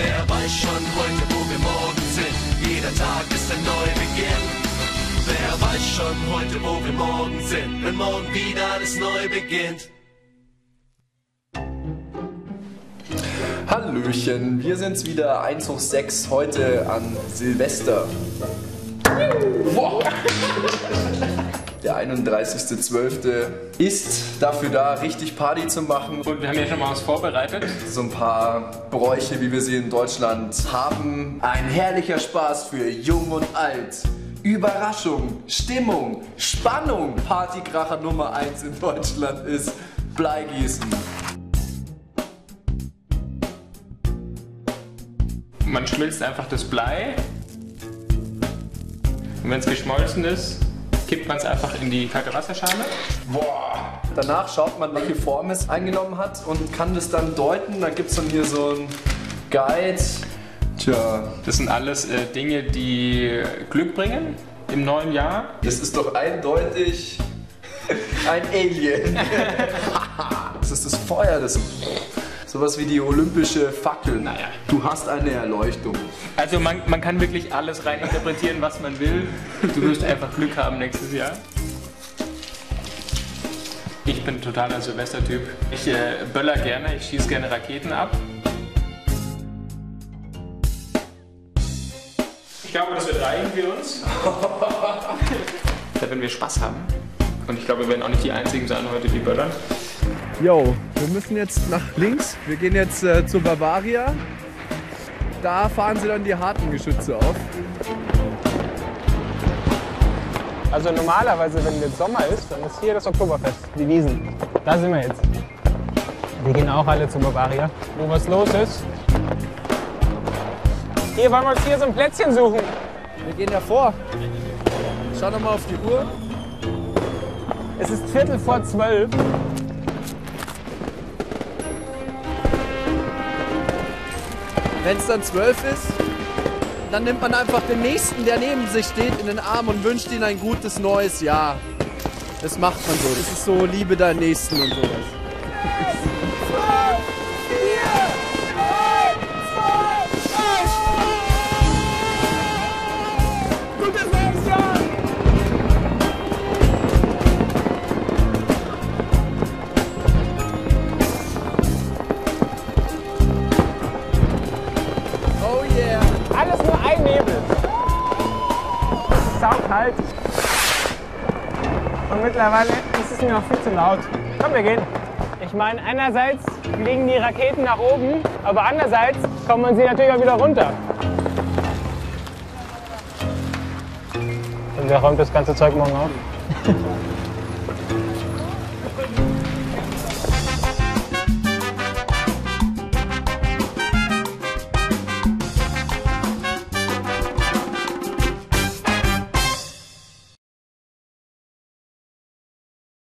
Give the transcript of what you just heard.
Wer weiß schon heute, wo wir morgen sind? Jeder Tag ist ein Neubeginn. Wer weiß schon heute, wo wir morgen sind? Wenn morgen wieder alles neu beginnt. Hallöchen, wir sind's wieder, 1 hoch 6, heute an Silvester. Wow. Der 31.12. ist dafür da, richtig Party zu machen. Und wir haben ja schon mal was vorbereitet. So ein paar Bräuche, wie wir sie in Deutschland haben. Ein herrlicher Spaß für Jung und Alt. Überraschung, Stimmung, Spannung. Partykracher Nummer 1 in Deutschland ist Bleigießen. Man schmilzt einfach das Blei. Und wenn es geschmolzen ist, kippt man es einfach in die kalte Wasserschale. Boah. Danach schaut man, welche Form es eingenommen hat und kann das dann deuten. Da gibt es dann hier so ein Guide. Tja, Das sind alles äh, Dinge, die Glück bringen im neuen Jahr. das ist doch eindeutig ein Alien. das ist das Feuer, das sowas wie die olympische Fackel. Naja. Du hast eine Erleuchtung. Also man, man kann wirklich alles rein interpretieren, was man will. Du wirst einfach Glück haben nächstes Jahr. Ich bin totaler Silvestertyp. Ich äh, böller gerne, ich schieße gerne Raketen ab. Ich glaube, das wird reichen für uns. wenn wir Spaß haben. Und ich glaube, wir werden auch nicht die Einzigen sein heute, die böllern. Jo, wir müssen jetzt nach links. Wir gehen jetzt äh, zur Bavaria. Da fahren sie dann die harten Geschütze auf. Also normalerweise, wenn jetzt Sommer ist, dann ist hier das Oktoberfest, die Wiesen. Da sind wir jetzt. Wir gehen auch alle zur Bavaria, wo was los ist. Hier wollen wir uns hier so ein Plätzchen suchen. Wir gehen ja vor. Schau noch mal auf die Uhr. Es ist Viertel vor zwölf. Wenn es dann zwölf ist, dann nimmt man einfach den nächsten, der neben sich steht, in den Arm und wünscht ihm ein gutes neues Jahr. Das macht man so. Das ist so Liebe deinen Nächsten und sowas. Saukalt. Und mittlerweile ist es mir noch viel zu laut. Komm, wir gehen. Ich meine, einerseits fliegen die Raketen nach oben, aber andererseits kommen sie natürlich auch wieder runter. Und wer räumt das ganze Zeug morgen auf?